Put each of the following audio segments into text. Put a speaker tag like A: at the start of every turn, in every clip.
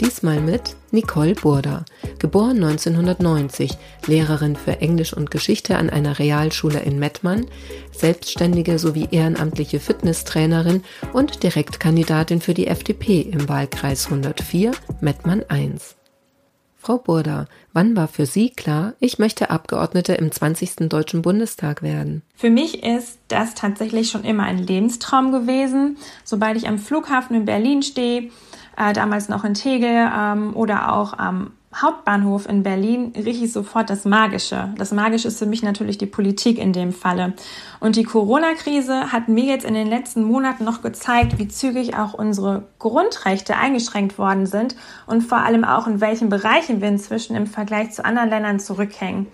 A: Diesmal mit Nicole Burda, geboren 1990, Lehrerin für Englisch und Geschichte an einer Realschule in Mettmann, selbstständige sowie ehrenamtliche Fitnesstrainerin und Direktkandidatin für die FDP im Wahlkreis 104 Mettmann I. Frau Burda, wann war für Sie klar, ich möchte Abgeordnete im 20. Deutschen Bundestag werden?
B: Für mich ist das tatsächlich schon immer ein Lebenstraum gewesen. Sobald ich am Flughafen in Berlin stehe, äh, damals noch in Tegel ähm, oder auch am Hauptbahnhof in Berlin rieche ich sofort das Magische. Das Magische ist für mich natürlich die Politik in dem Falle. Und die Corona-Krise hat mir jetzt in den letzten Monaten noch gezeigt, wie zügig auch unsere Grundrechte eingeschränkt worden sind und vor allem auch in welchen Bereichen wir inzwischen im Vergleich zu anderen Ländern zurückhängen.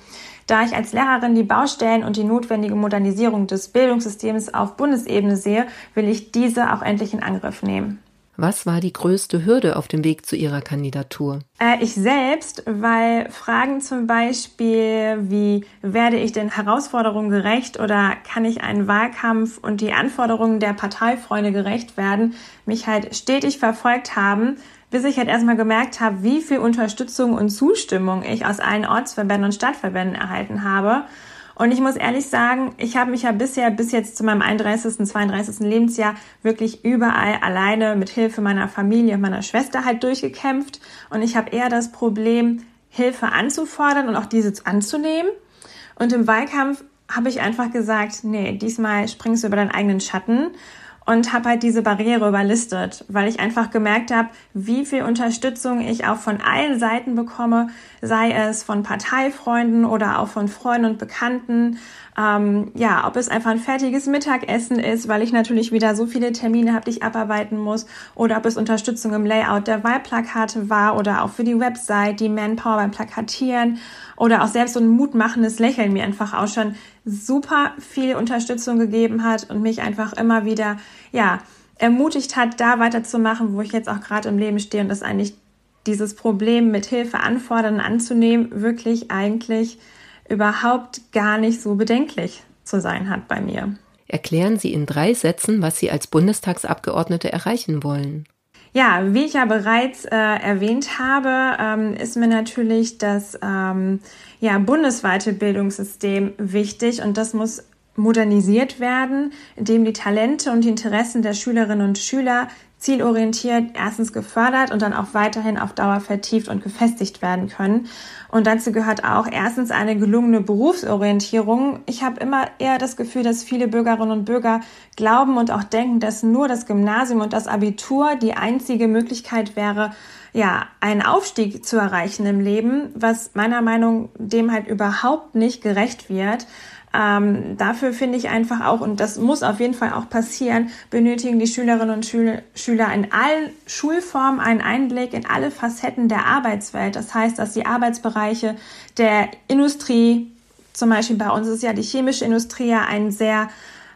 B: Da ich als Lehrerin die Baustellen und die notwendige Modernisierung des Bildungssystems auf Bundesebene sehe, will ich diese auch endlich in Angriff nehmen.
A: Was war die größte Hürde auf dem Weg zu Ihrer Kandidatur?
B: Äh, ich selbst, weil Fragen zum Beispiel wie werde ich den Herausforderungen gerecht oder kann ich einen Wahlkampf und die Anforderungen der Parteifreunde gerecht werden, mich halt stetig verfolgt haben, bis ich halt erstmal gemerkt habe, wie viel Unterstützung und Zustimmung ich aus allen Ortsverbänden und Stadtverbänden erhalten habe. Und ich muss ehrlich sagen, ich habe mich ja bisher bis jetzt zu meinem 31., 32. Lebensjahr wirklich überall alleine mit Hilfe meiner Familie und meiner Schwester halt durchgekämpft. Und ich habe eher das Problem, Hilfe anzufordern und auch diese anzunehmen. Und im Wahlkampf habe ich einfach gesagt, nee, diesmal springst du über deinen eigenen Schatten und habe halt diese Barriere überlistet, weil ich einfach gemerkt habe, wie viel Unterstützung ich auch von allen Seiten bekomme, sei es von Parteifreunden oder auch von Freunden und Bekannten. Ähm, ja, ob es einfach ein fertiges Mittagessen ist, weil ich natürlich wieder so viele Termine habe, die ich abarbeiten muss, oder ob es Unterstützung im Layout der Wahlplakate war oder auch für die Website, die Manpower beim Plakatieren oder auch selbst so ein mutmachendes Lächeln mir einfach auch schon super viel Unterstützung gegeben hat und mich einfach immer wieder, ja, ermutigt hat, da weiterzumachen, wo ich jetzt auch gerade im Leben stehe und das eigentlich dieses Problem mit Hilfe anfordern anzunehmen wirklich eigentlich überhaupt gar nicht so bedenklich zu sein hat bei mir.
A: Erklären Sie in drei Sätzen, was Sie als Bundestagsabgeordnete erreichen wollen.
B: Ja, wie ich ja bereits äh, erwähnt habe, ähm, ist mir natürlich das ähm, ja, bundesweite Bildungssystem wichtig und das muss modernisiert werden, indem die Talente und die Interessen der Schülerinnen und Schüler zielorientiert erstens gefördert und dann auch weiterhin auf Dauer vertieft und gefestigt werden können. Und dazu gehört auch erstens eine gelungene Berufsorientierung. Ich habe immer eher das Gefühl, dass viele Bürgerinnen und Bürger glauben und auch denken, dass nur das Gymnasium und das Abitur die einzige Möglichkeit wäre, ja, einen Aufstieg zu erreichen im Leben, was meiner Meinung dem halt überhaupt nicht gerecht wird. Ähm, dafür finde ich einfach auch, und das muss auf jeden Fall auch passieren, benötigen die Schülerinnen und Schül Schüler in allen Schulformen einen Einblick in alle Facetten der Arbeitswelt. Das heißt, dass die Arbeitsbereiche der Industrie, zum Beispiel bei uns ist ja die chemische Industrie ja ein sehr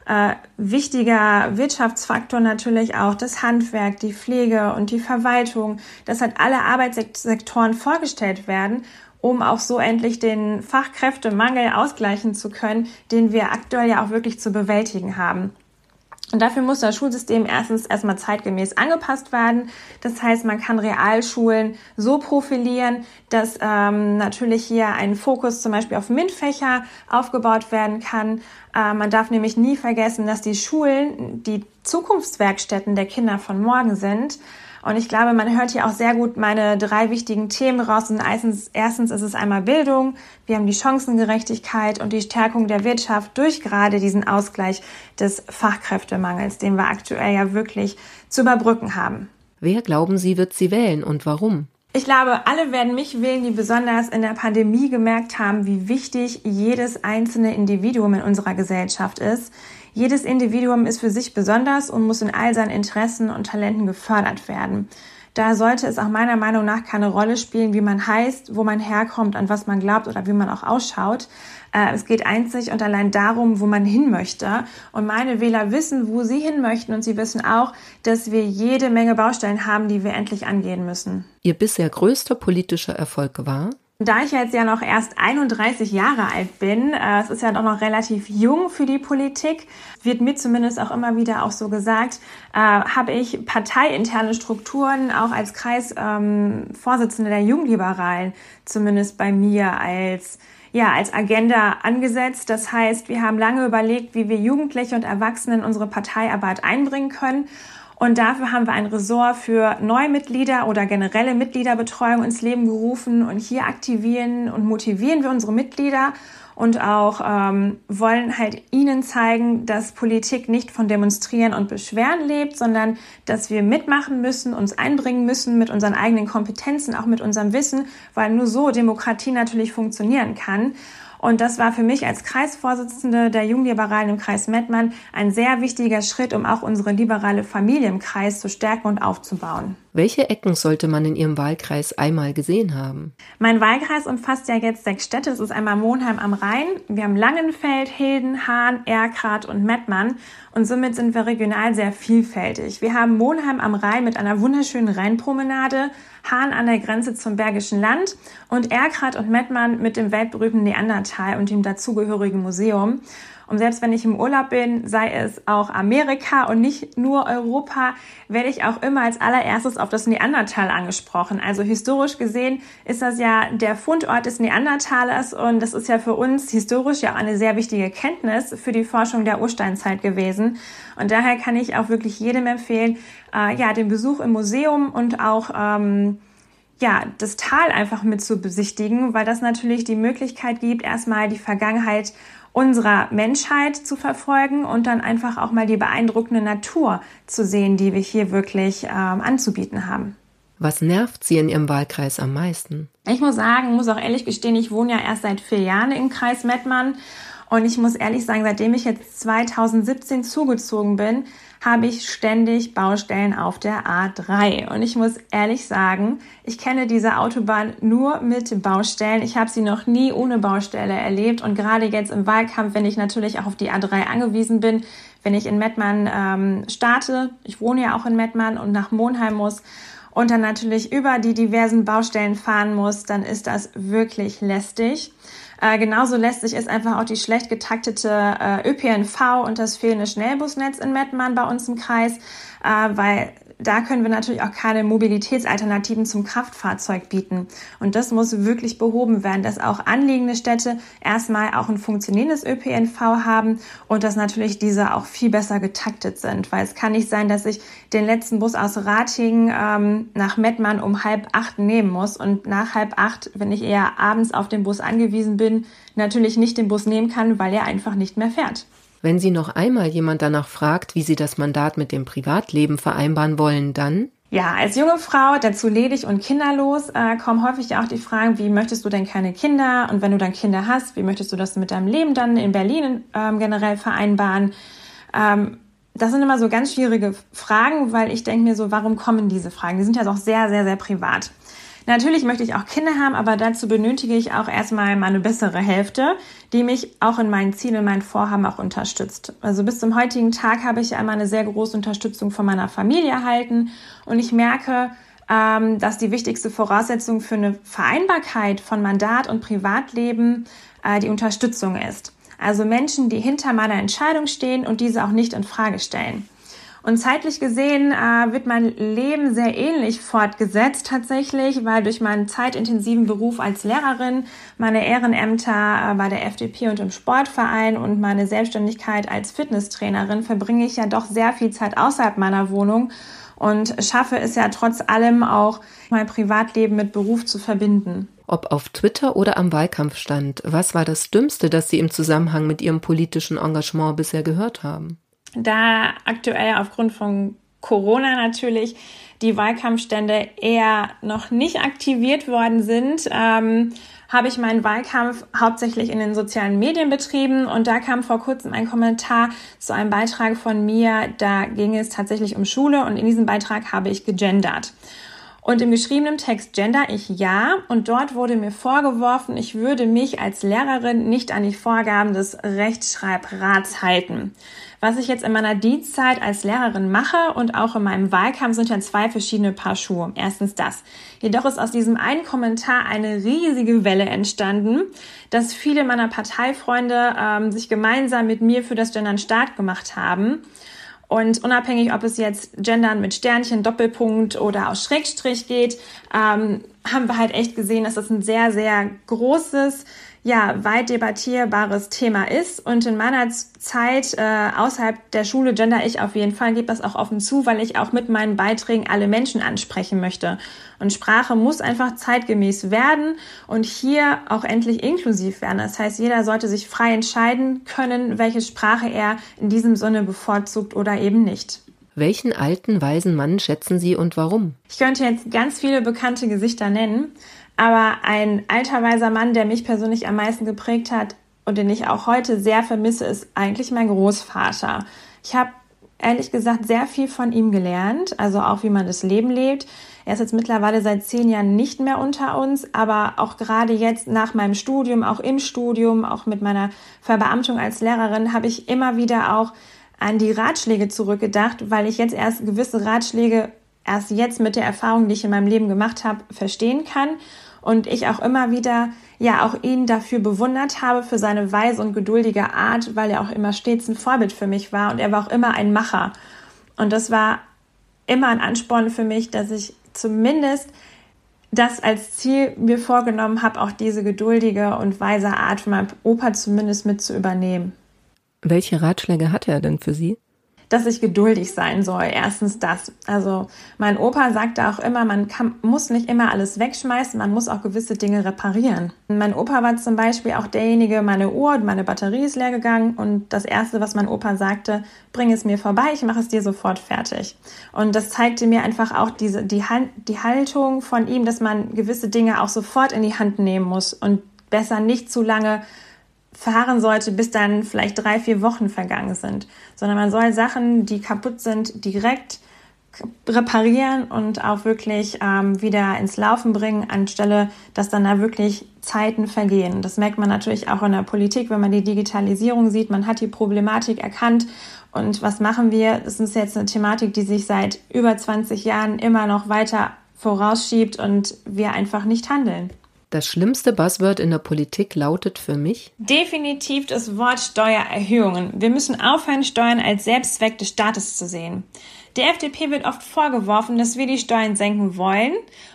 B: äh, wichtiger Wirtschaftsfaktor natürlich auch das Handwerk, die Pflege und die Verwaltung, dass halt alle Arbeitssektoren vorgestellt werden um auch so endlich den Fachkräftemangel ausgleichen zu können, den wir aktuell ja auch wirklich zu bewältigen haben. Und dafür muss das Schulsystem erstens erstmal zeitgemäß angepasst werden. Das heißt, man kann Realschulen so profilieren, dass ähm, natürlich hier ein Fokus zum Beispiel auf MINT-Fächer aufgebaut werden kann. Äh, man darf nämlich nie vergessen, dass die Schulen die Zukunftswerkstätten der Kinder von morgen sind. Und ich glaube, man hört hier auch sehr gut meine drei wichtigen Themen raus. Und erstens, erstens ist es einmal Bildung. Wir haben die Chancengerechtigkeit und die Stärkung der Wirtschaft durch gerade diesen Ausgleich des Fachkräftemangels, den wir aktuell ja wirklich zu überbrücken haben.
A: Wer glauben Sie, wird sie wählen und warum?
B: Ich glaube, alle werden mich wählen, die besonders in der Pandemie gemerkt haben, wie wichtig jedes einzelne Individuum in unserer Gesellschaft ist. Jedes Individuum ist für sich besonders und muss in all seinen Interessen und Talenten gefördert werden. Da sollte es auch meiner Meinung nach keine Rolle spielen, wie man heißt, wo man herkommt, an was man glaubt oder wie man auch ausschaut. Äh, es geht einzig und allein darum, wo man hin möchte. Und meine Wähler wissen, wo sie hin möchten. Und sie wissen auch, dass wir jede Menge Baustellen haben, die wir endlich angehen müssen.
A: Ihr bisher größter politischer Erfolg war?
B: Da ich jetzt ja noch erst 31 Jahre alt bin, äh, es ist ja doch noch relativ jung für die Politik, wird mir zumindest auch immer wieder auch so gesagt, äh, habe ich parteiinterne Strukturen auch als Kreisvorsitzende ähm, der Jungliberalen zumindest bei mir als ja, als Agenda angesetzt. Das heißt, wir haben lange überlegt, wie wir Jugendliche und Erwachsene in unsere Parteiarbeit einbringen können. Und dafür haben wir ein Ressort für Neumitglieder oder generelle Mitgliederbetreuung ins Leben gerufen. Und hier aktivieren und motivieren wir unsere Mitglieder und auch ähm, wollen halt ihnen zeigen, dass Politik nicht von Demonstrieren und Beschweren lebt, sondern dass wir mitmachen müssen, uns einbringen müssen mit unseren eigenen Kompetenzen, auch mit unserem Wissen, weil nur so Demokratie natürlich funktionieren kann. Und das war für mich als Kreisvorsitzende der Jungliberalen im Kreis Mettmann ein sehr wichtiger Schritt, um auch unsere liberale Familie im Kreis zu stärken und aufzubauen.
A: Welche Ecken sollte man in Ihrem Wahlkreis einmal gesehen haben?
B: Mein Wahlkreis umfasst ja jetzt sechs Städte. Es ist einmal Monheim am Rhein. Wir haben Langenfeld, Hilden, Hahn, Erkrath und Mettmann. Und somit sind wir regional sehr vielfältig. Wir haben Monheim am Rhein mit einer wunderschönen Rheinpromenade, Hahn an der Grenze zum Bergischen Land und Erkrath und Mettmann mit dem weltberühmten Neandertal und dem dazugehörigen Museum. Und selbst wenn ich im Urlaub bin, sei es auch Amerika und nicht nur Europa, werde ich auch immer als allererstes auf das Neandertal angesprochen. Also historisch gesehen ist das ja der Fundort des Neandertalers und das ist ja für uns historisch ja auch eine sehr wichtige Kenntnis für die Forschung der Ursteinzeit gewesen. Und daher kann ich auch wirklich jedem empfehlen, äh, ja, den Besuch im Museum und auch ähm, ja, das Tal einfach mit zu besichtigen, weil das natürlich die Möglichkeit gibt, erstmal die Vergangenheit unserer Menschheit zu verfolgen und dann einfach auch mal die beeindruckende Natur zu sehen, die wir hier wirklich ähm, anzubieten haben.
A: Was nervt Sie in Ihrem Wahlkreis am meisten?
B: Ich muss sagen, muss auch ehrlich gestehen, ich wohne ja erst seit vier Jahren im Kreis Mettmann und ich muss ehrlich sagen, seitdem ich jetzt 2017 zugezogen bin, habe ich ständig Baustellen auf der A3. Und ich muss ehrlich sagen, ich kenne diese Autobahn nur mit Baustellen. Ich habe sie noch nie ohne Baustelle erlebt. Und gerade jetzt im Wahlkampf, wenn ich natürlich auch auf die A3 angewiesen bin, wenn ich in Mettmann ähm, starte, ich wohne ja auch in Mettmann und nach Monheim muss, und dann natürlich über die diversen Baustellen fahren muss, dann ist das wirklich lästig. Äh, genauso lästig ist einfach auch die schlecht getaktete äh, ÖPNV und das fehlende Schnellbusnetz in Mettmann bei uns im Kreis, äh, weil da können wir natürlich auch keine Mobilitätsalternativen zum Kraftfahrzeug bieten. Und das muss wirklich behoben werden, dass auch anliegende Städte erstmal auch ein funktionierendes ÖPNV haben und dass natürlich diese auch viel besser getaktet sind. Weil es kann nicht sein, dass ich den letzten Bus aus Ratingen ähm, nach Mettmann um halb acht nehmen muss und nach halb acht, wenn ich eher abends auf den Bus angewiesen bin, natürlich nicht den Bus nehmen kann, weil er einfach nicht mehr fährt.
A: Wenn Sie noch einmal jemand danach fragt, wie Sie das Mandat mit dem Privatleben vereinbaren wollen, dann
B: ja, als junge Frau, dazu ledig und kinderlos, äh, kommen häufig auch die Fragen, wie möchtest du denn keine Kinder? Und wenn du dann Kinder hast, wie möchtest du das mit deinem Leben dann in Berlin ähm, generell vereinbaren? Ähm, das sind immer so ganz schwierige Fragen, weil ich denke mir so, warum kommen diese Fragen? Die sind ja doch sehr, sehr, sehr privat. Natürlich möchte ich auch Kinder haben, aber dazu benötige ich auch erstmal meine bessere Hälfte, die mich auch in meinen Zielen, in meinen Vorhaben auch unterstützt. Also bis zum heutigen Tag habe ich ja immer eine sehr große Unterstützung von meiner Familie erhalten und ich merke, ähm, dass die wichtigste Voraussetzung für eine Vereinbarkeit von Mandat und Privatleben äh, die Unterstützung ist. Also Menschen, die hinter meiner Entscheidung stehen und diese auch nicht in Frage stellen. Und zeitlich gesehen äh, wird mein Leben sehr ähnlich fortgesetzt tatsächlich, weil durch meinen zeitintensiven Beruf als Lehrerin, meine Ehrenämter äh, bei der FDP und im Sportverein und meine Selbstständigkeit als Fitnesstrainerin verbringe ich ja doch sehr viel Zeit außerhalb meiner Wohnung und schaffe es ja trotz allem auch, mein Privatleben mit Beruf zu verbinden.
A: Ob auf Twitter oder am Wahlkampfstand, was war das Dümmste, das Sie im Zusammenhang mit Ihrem politischen Engagement bisher gehört haben?
B: Da aktuell aufgrund von Corona natürlich die Wahlkampfstände eher noch nicht aktiviert worden sind, ähm, habe ich meinen Wahlkampf hauptsächlich in den sozialen Medien betrieben und da kam vor kurzem ein Kommentar zu einem Beitrag von mir, da ging es tatsächlich um Schule und in diesem Beitrag habe ich gegendert. Und im geschriebenen Text gender ich ja und dort wurde mir vorgeworfen, ich würde mich als Lehrerin nicht an die Vorgaben des Rechtschreibrats halten. Was ich jetzt in meiner Dienstzeit als Lehrerin mache und auch in meinem Wahlkampf sind ja zwei verschiedene Paar Schuhe. Erstens das. Jedoch ist aus diesem einen Kommentar eine riesige Welle entstanden, dass viele meiner Parteifreunde ähm, sich gemeinsam mit mir für das Gendern stark gemacht haben. Und unabhängig, ob es jetzt Gendern mit Sternchen, Doppelpunkt oder aus Schrägstrich geht, ähm, haben wir halt echt gesehen, dass das ein sehr, sehr großes, ja, weit debattierbares Thema ist. Und in meiner Zeit äh, außerhalb der Schule gender ich auf jeden Fall, gebe das auch offen zu, weil ich auch mit meinen Beiträgen alle Menschen ansprechen möchte. Und Sprache muss einfach zeitgemäß werden und hier auch endlich inklusiv werden. Das heißt, jeder sollte sich frei entscheiden können, welche Sprache er in diesem Sinne bevorzugt oder eben nicht.
A: Welchen alten, weisen Mann schätzen Sie und warum?
B: Ich könnte jetzt ganz viele bekannte Gesichter nennen. Aber ein alter weiser Mann, der mich persönlich am meisten geprägt hat und den ich auch heute sehr vermisse, ist eigentlich mein Großvater. Ich habe ehrlich gesagt sehr viel von ihm gelernt, also auch wie man das Leben lebt. Er ist jetzt mittlerweile seit zehn Jahren nicht mehr unter uns, aber auch gerade jetzt nach meinem Studium, auch im Studium, auch mit meiner Verbeamtung als Lehrerin, habe ich immer wieder auch an die Ratschläge zurückgedacht, weil ich jetzt erst gewisse Ratschläge erst jetzt mit der Erfahrung, die ich in meinem Leben gemacht habe, verstehen kann und ich auch immer wieder ja auch ihn dafür bewundert habe für seine weise und geduldige Art, weil er auch immer stets ein Vorbild für mich war und er war auch immer ein Macher. Und das war immer ein Ansporn für mich, dass ich zumindest das als Ziel mir vorgenommen habe, auch diese geduldige und weise Art von meinem Opa zumindest mit zu übernehmen.
A: Welche Ratschläge hat er denn für Sie?
B: Dass ich geduldig sein soll. Erstens das. Also mein Opa sagte auch immer, man kann, muss nicht immer alles wegschmeißen, man muss auch gewisse Dinge reparieren. Mein Opa war zum Beispiel auch derjenige, meine Uhr, meine Batterie ist leer gegangen und das Erste, was mein Opa sagte, bring es mir vorbei, ich mache es dir sofort fertig. Und das zeigte mir einfach auch diese, die, die Haltung von ihm, dass man gewisse Dinge auch sofort in die Hand nehmen muss und besser nicht zu lange fahren sollte, bis dann vielleicht drei, vier Wochen vergangen sind, sondern man soll Sachen, die kaputt sind, direkt reparieren und auch wirklich ähm, wieder ins Laufen bringen, anstelle, dass dann da wirklich Zeiten vergehen. Das merkt man natürlich auch in der Politik, wenn man die Digitalisierung sieht. Man hat die Problematik erkannt. Und was machen wir? Das ist jetzt eine Thematik, die sich seit über 20 Jahren immer noch weiter vorausschiebt und wir einfach nicht handeln.
A: Das schlimmste Buzzword in der Politik lautet für mich
B: definitiv das Wort Steuererhöhungen. Wir müssen aufhören, Steuern als Selbstzweck des Staates zu sehen. Der FDP wird oft vorgeworfen, dass wir die Steuern senken wollen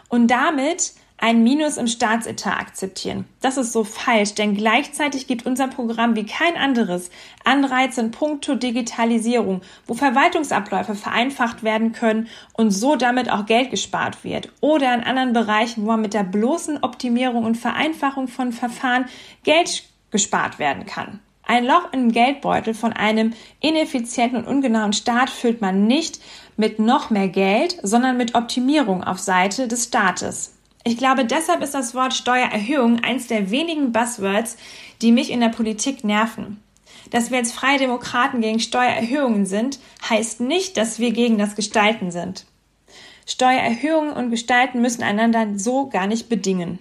B: und damit ein Minus im Staatsetat akzeptieren. Das ist so falsch, denn gleichzeitig gibt unser Programm wie kein anderes Anreize in puncto Digitalisierung, wo Verwaltungsabläufe vereinfacht werden können und so damit auch Geld gespart wird. Oder in anderen Bereichen, wo man mit der bloßen Optimierung und Vereinfachung von Verfahren Geld gespart werden kann. Ein Loch im Geldbeutel von einem ineffizienten und ungenauen Staat füllt man nicht mit noch mehr Geld, sondern mit Optimierung auf Seite des Staates. Ich glaube, deshalb ist das Wort Steuererhöhung eins der wenigen Buzzwords, die mich in der Politik nerven. Dass wir als Freie Demokraten gegen Steuererhöhungen sind, heißt nicht, dass wir gegen das Gestalten sind. Steuererhöhungen und Gestalten müssen einander so gar nicht bedingen.